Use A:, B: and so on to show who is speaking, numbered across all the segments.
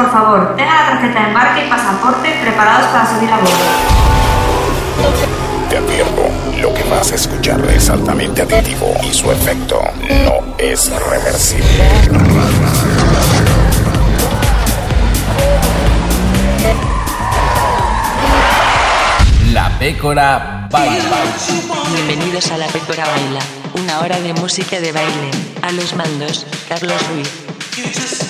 A: por favor, tengan la tarjeta de embarque y pasaporte preparados para subir a bordo.
B: Te advierto, lo que vas a escuchar es altamente adictivo y su efecto no es reversible.
C: La Pécora Baila.
D: Bienvenidos a La Pécora Baila, una hora de música de baile. A los mandos, Carlos Ruiz.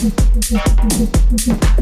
E: You just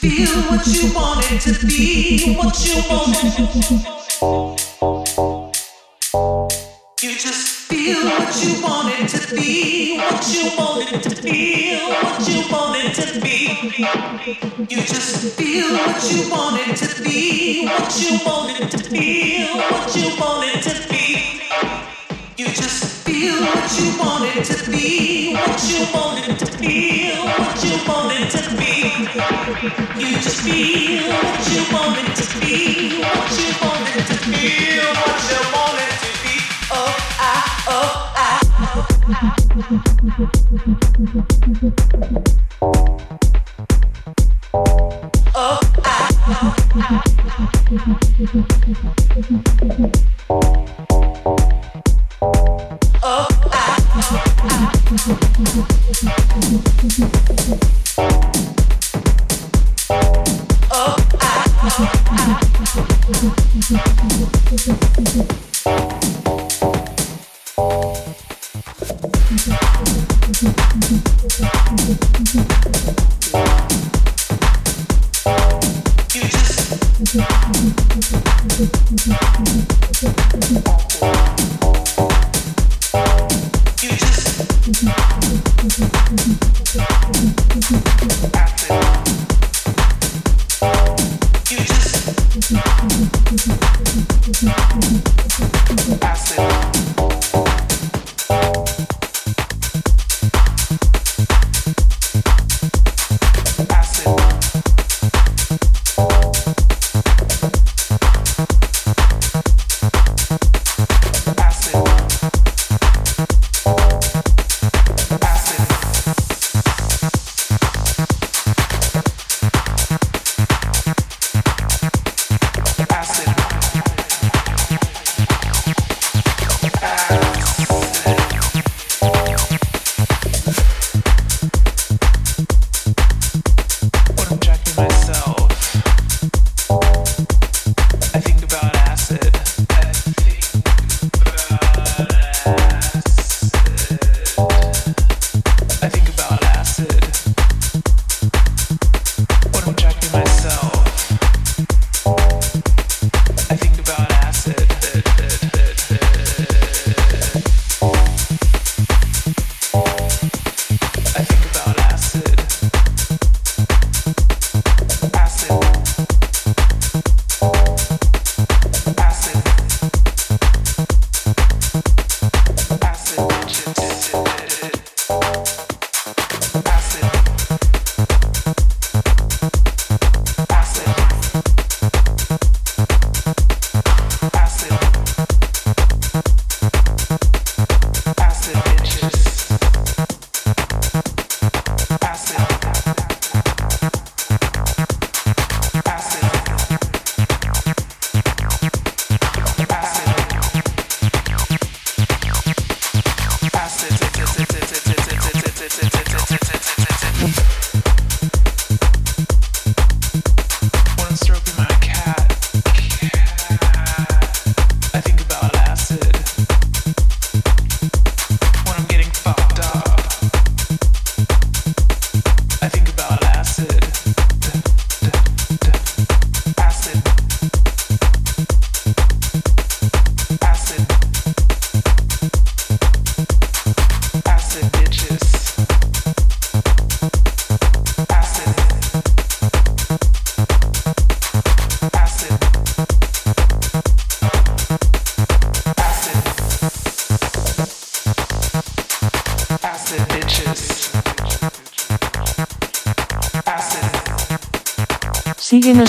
E: Feel what you want You just what you want to be, what you want You just feel what you want it to be, what you want it to feel, what you want it to be. You just feel what you want it to be, what you want it to feel, what you want it to be. You just what you want it to be, what you want it to feel, what you want it to be. You just feel what you want it to be, what you want it to feel, what you want it to be. Oh, I, oh, I. Oh, I. Oh, just You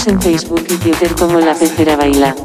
D: En Facebook y Twitter como La Pecera Baila.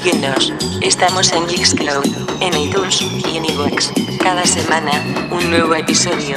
F: Síguenos. Estamos en Mixcloud, en iTunes y en iVoox. Cada semana, un nuevo episodio.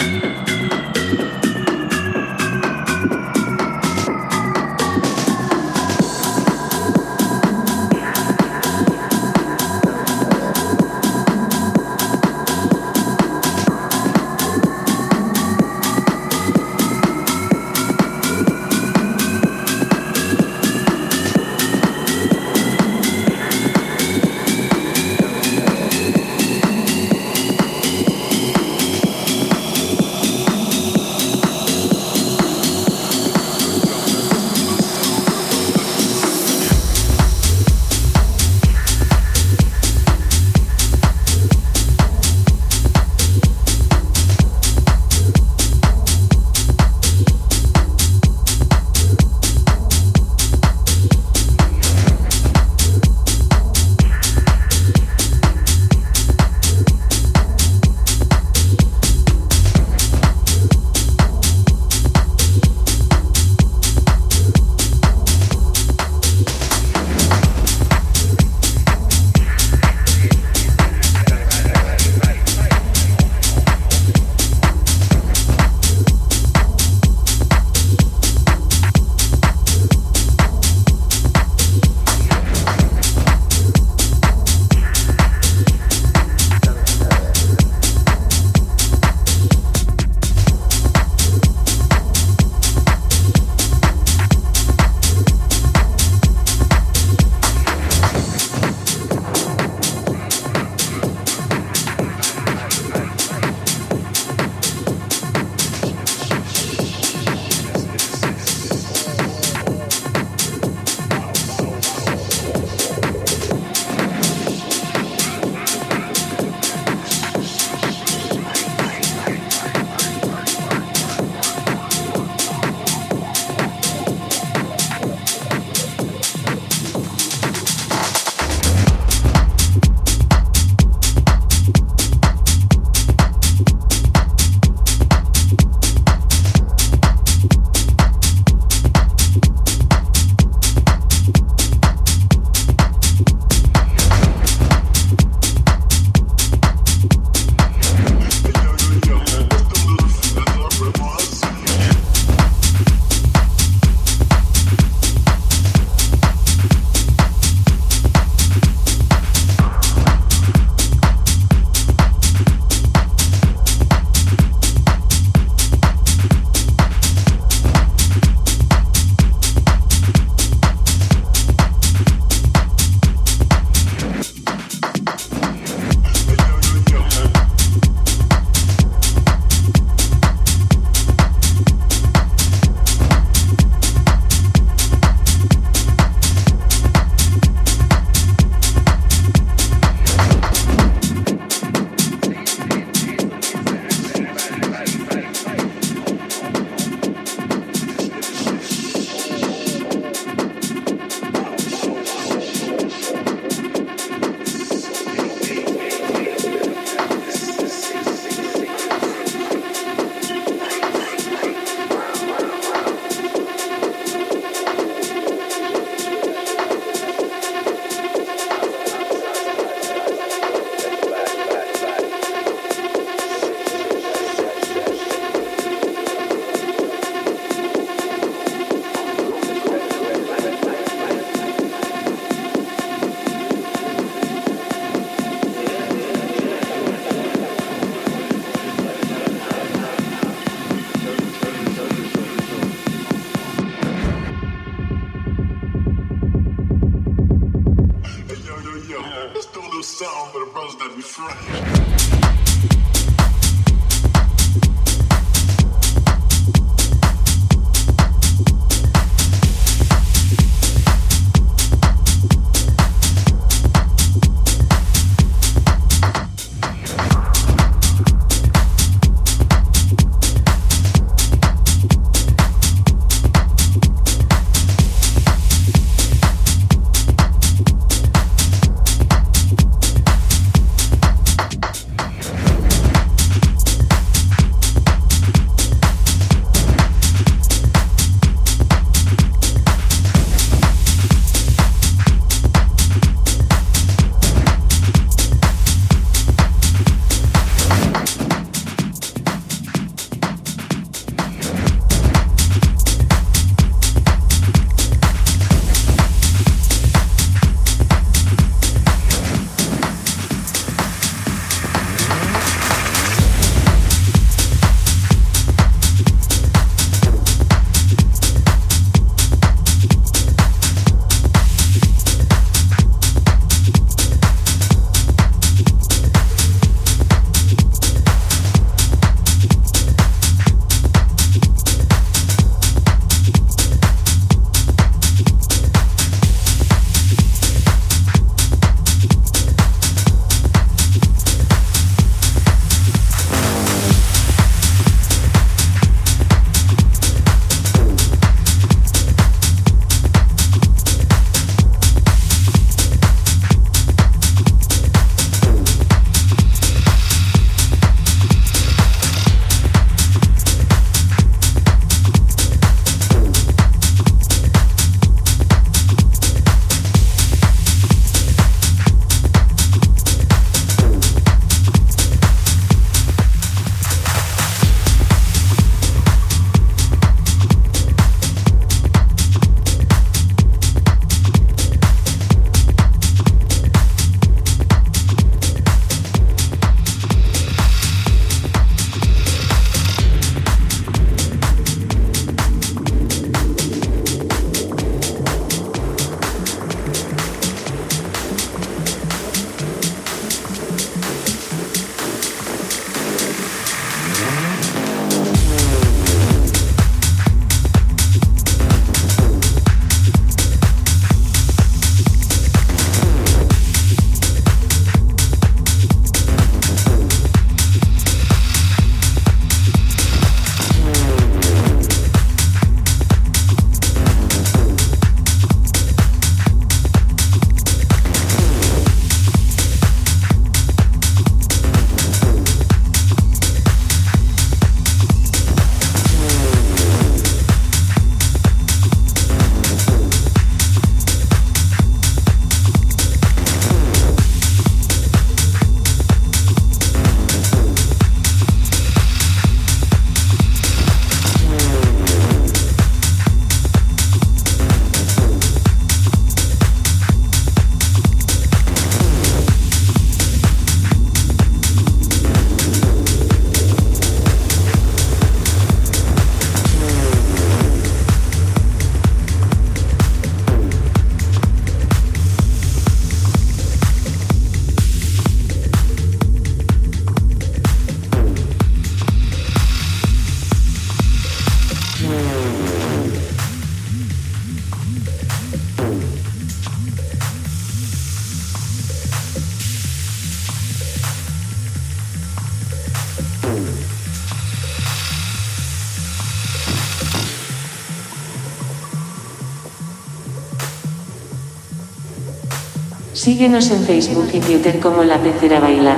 D: Síguenos en Facebook y Twitter como La Pecera Baila.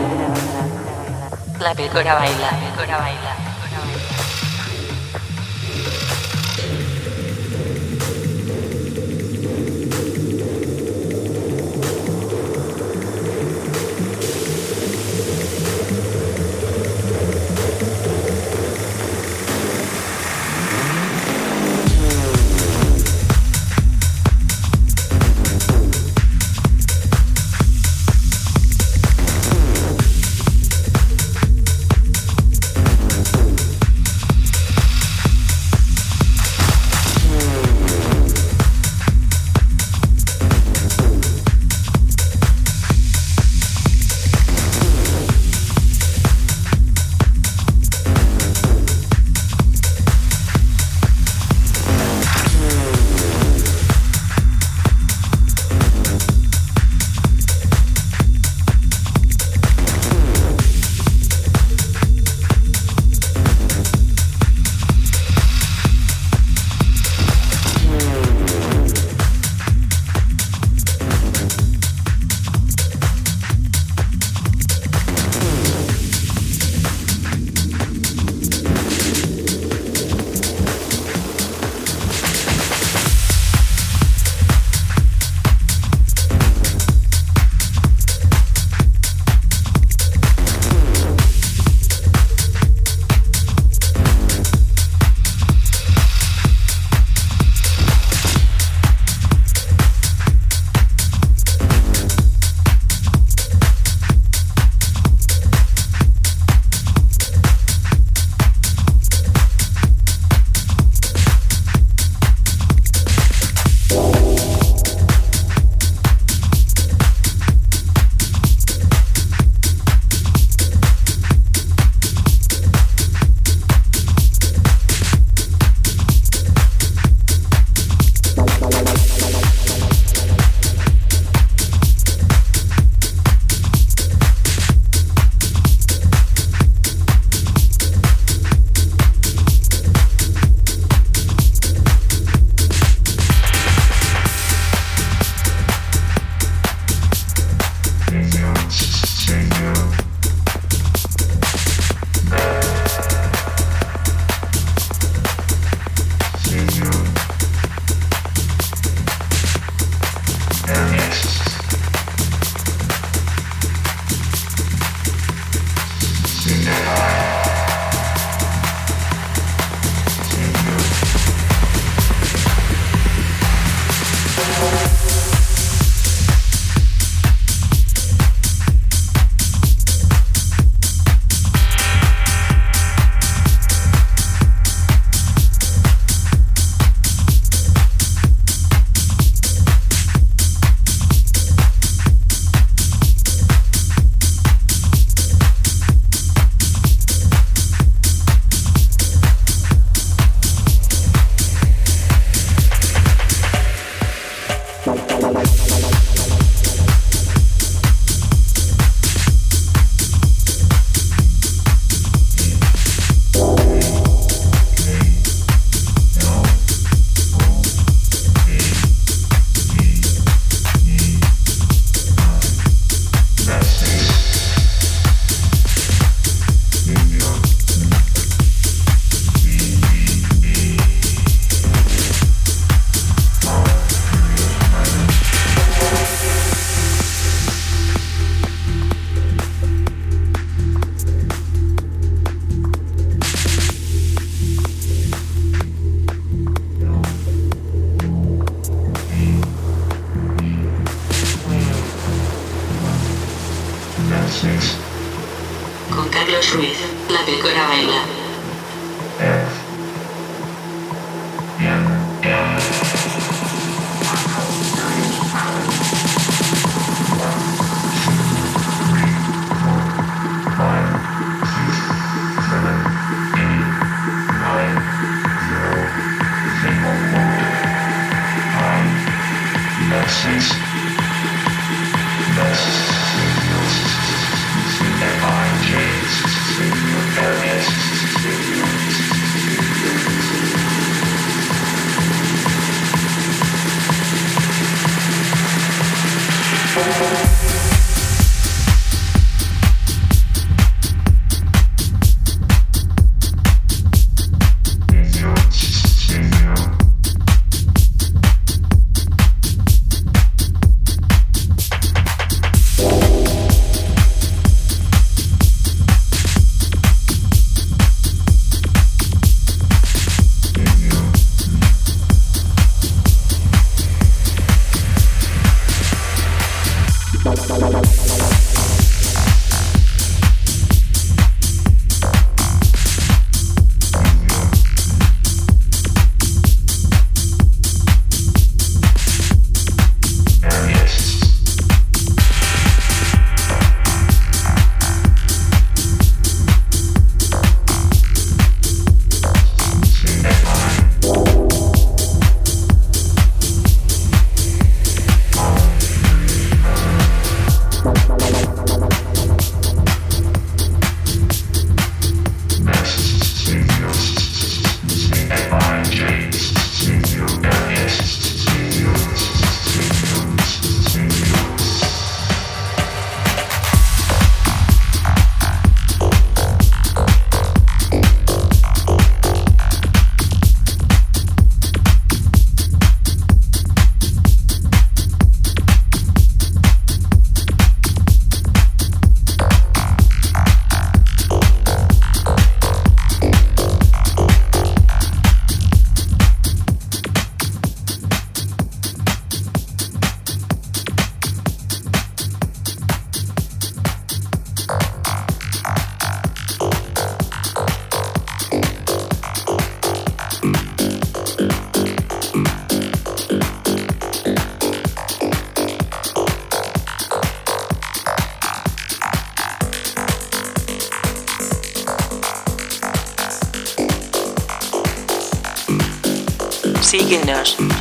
D: La Pecora Baila. Pecora Baila.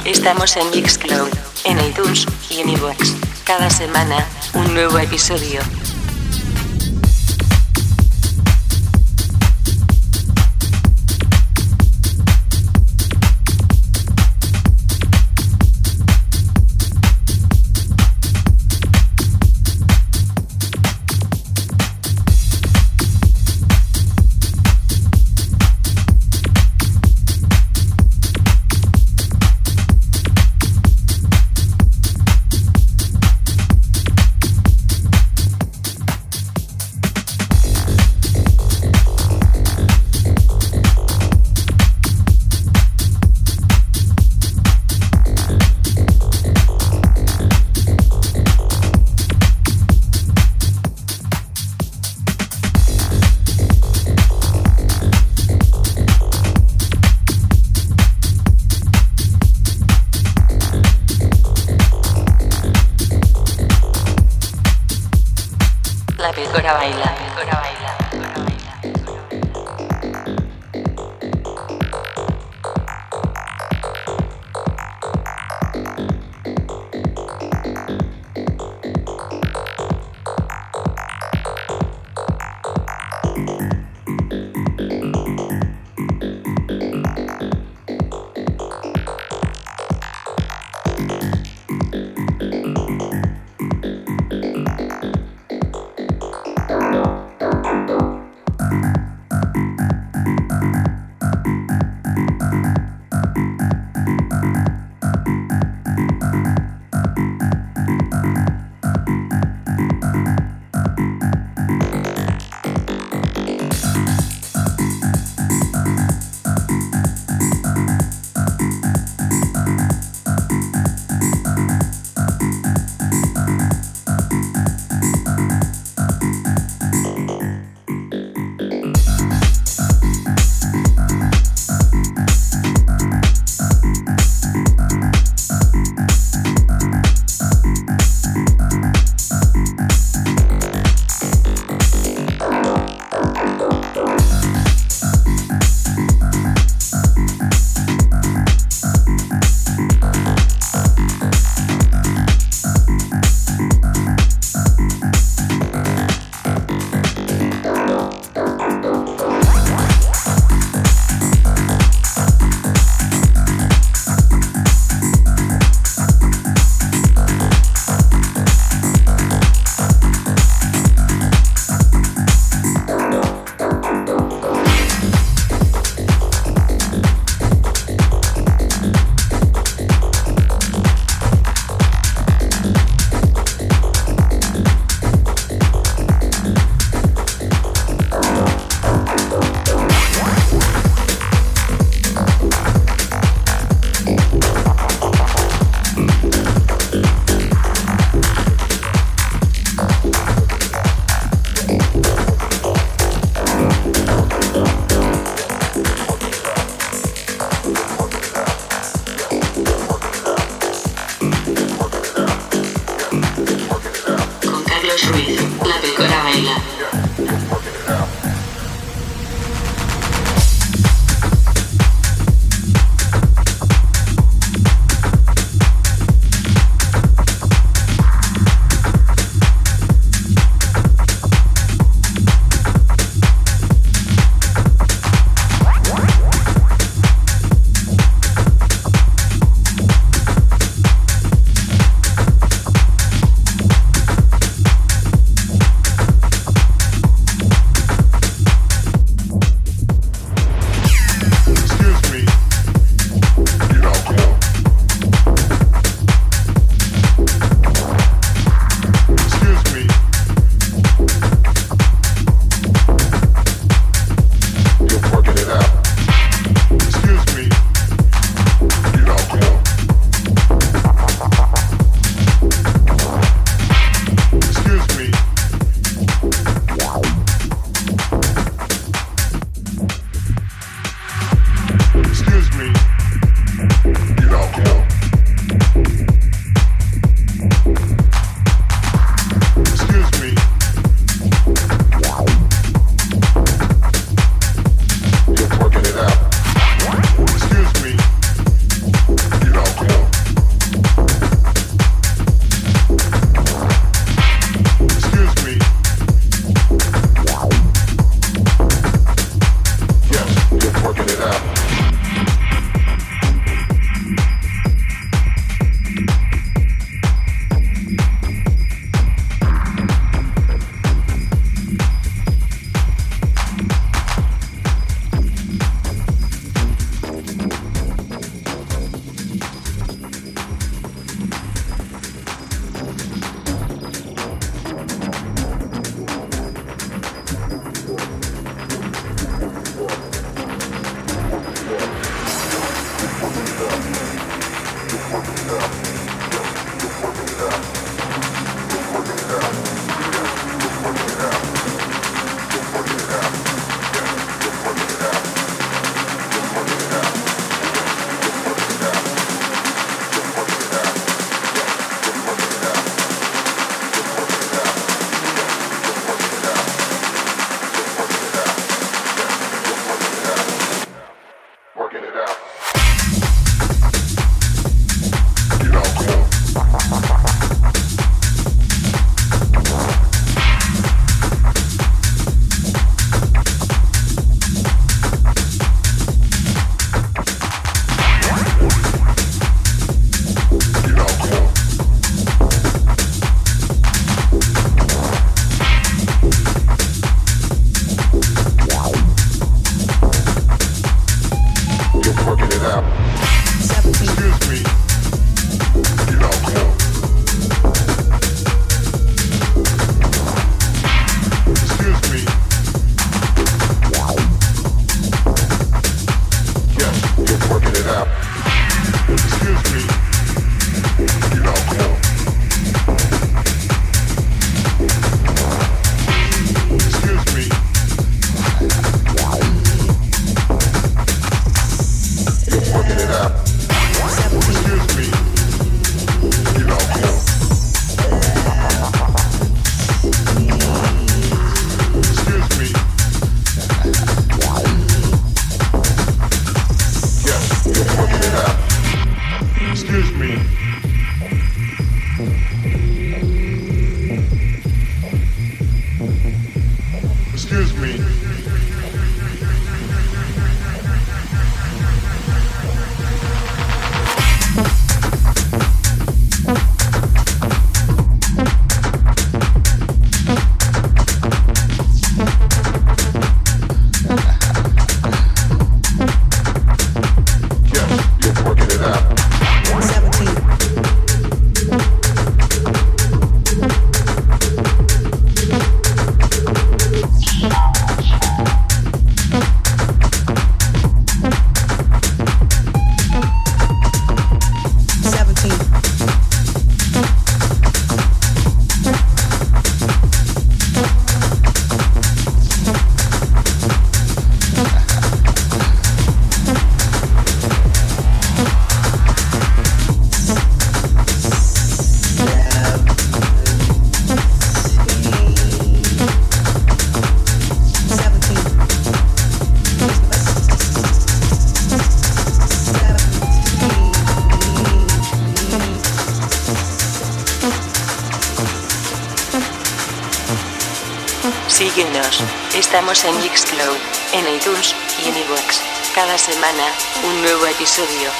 D: Estamos en Mixcloud, en iTunes y en iVoox. Cada semana, un nuevo episodio.
G: Para bailar. Para
D: bailar. Estamos en Mixcloud, en iTunes y en iVoox. Cada semana, un nuevo episodio.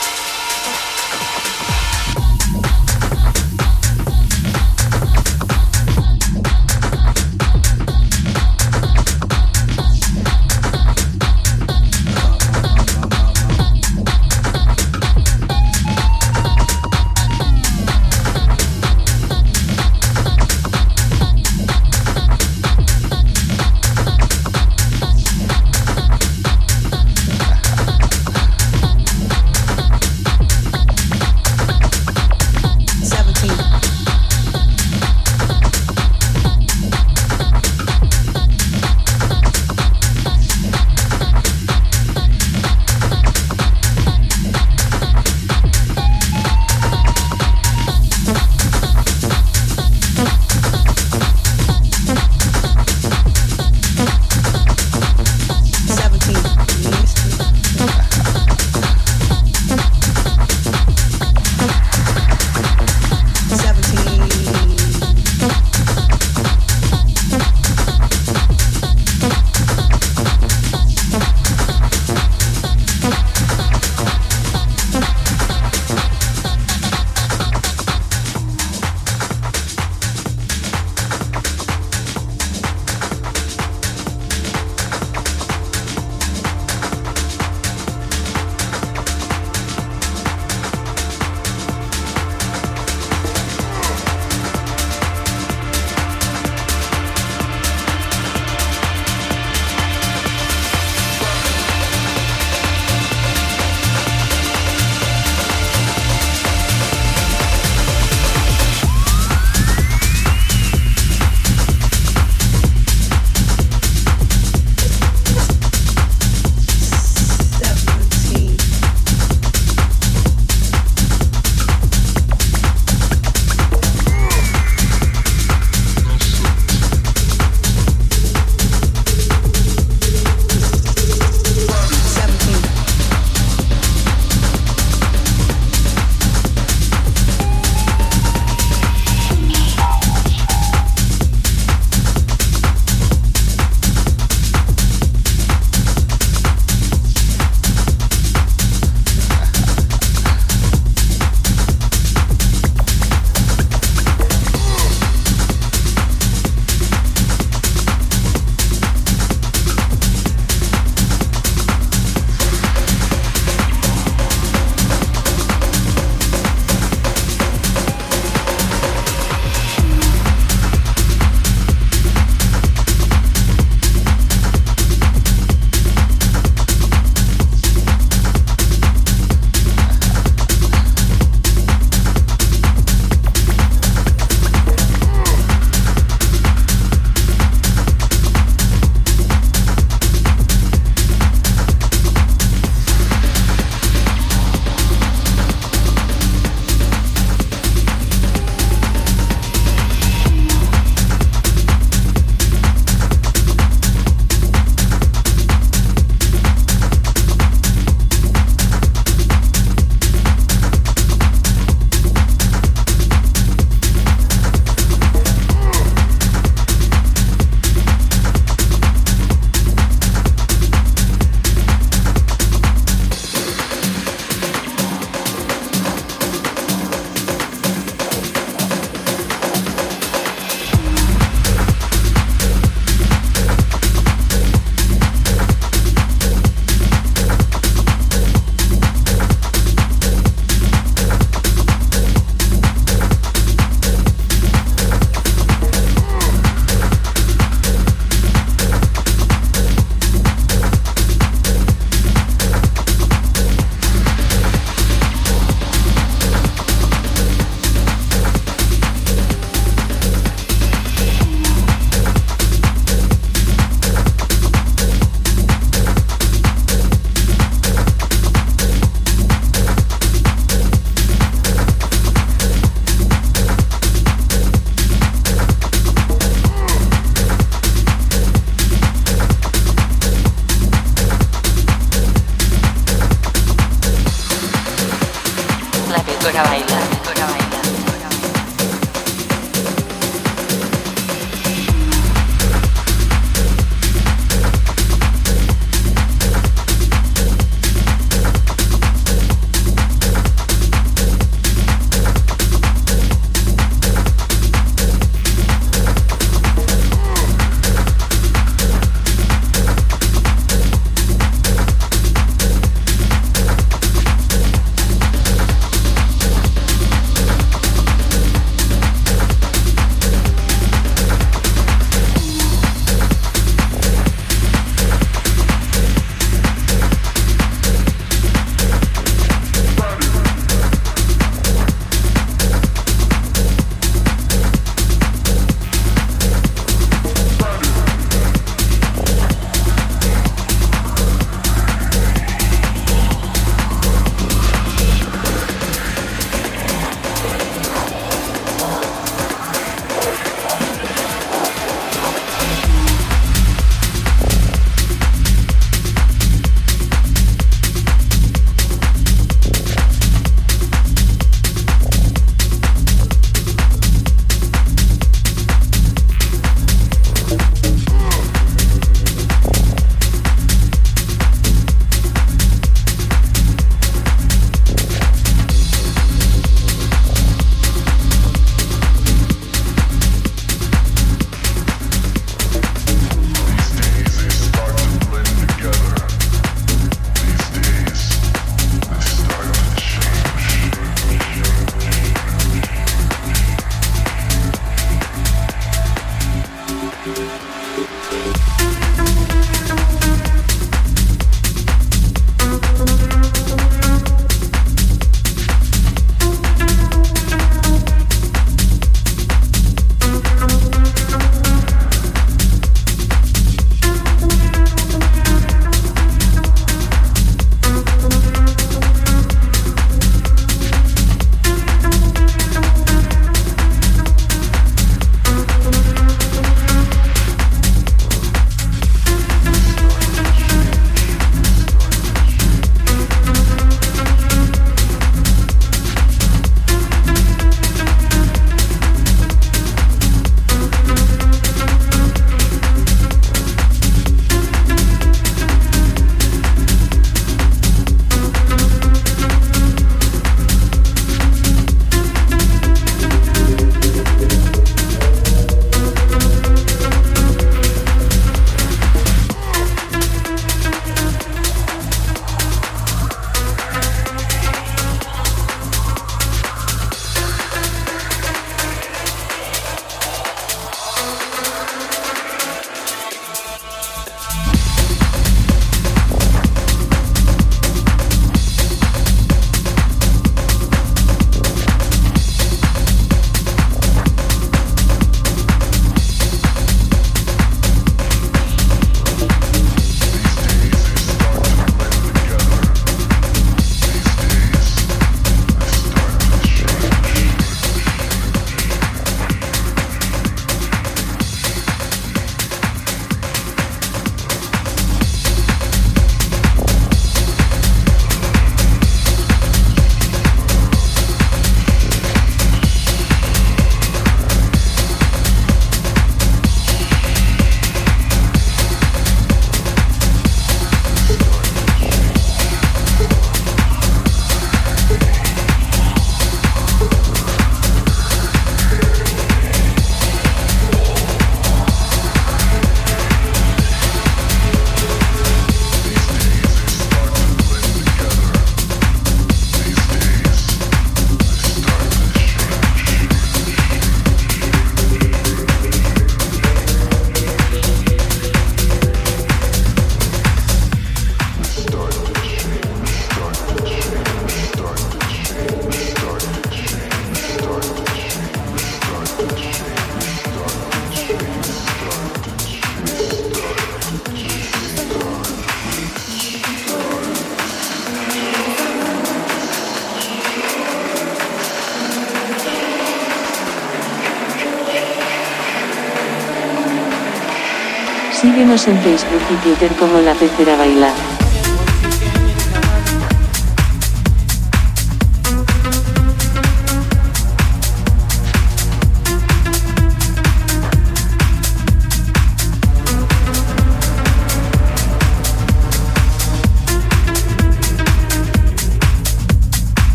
D: En Facebook y Twitter como La Pecera Baila.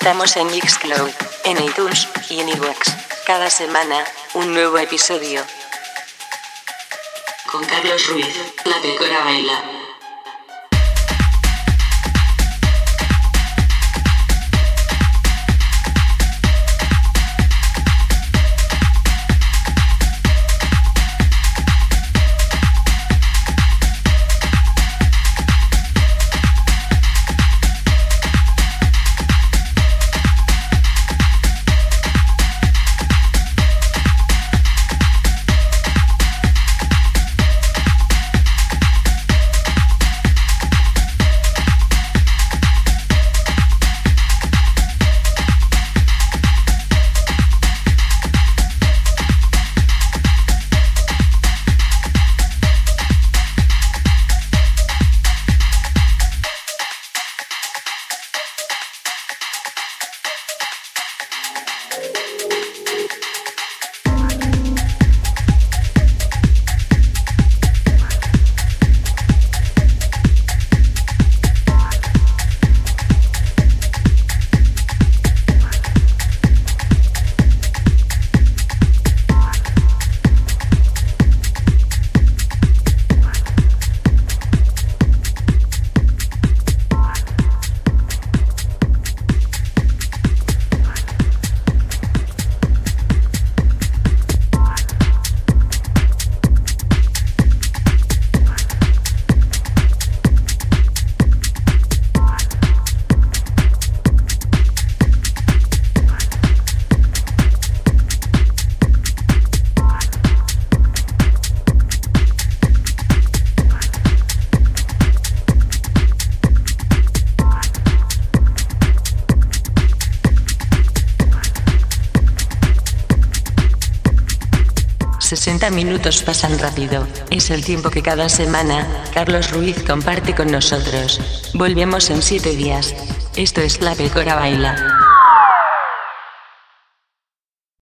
D: Estamos en Mixcloud, en iTunes y en iVoox. Cada semana, un nuevo episodio. Con Carlos Ruiz, La Pecora Baila. Minutos pasan rápido. Es el tiempo que cada semana Carlos Ruiz comparte con nosotros. Volvemos en siete días. Esto es La Pecora Baila.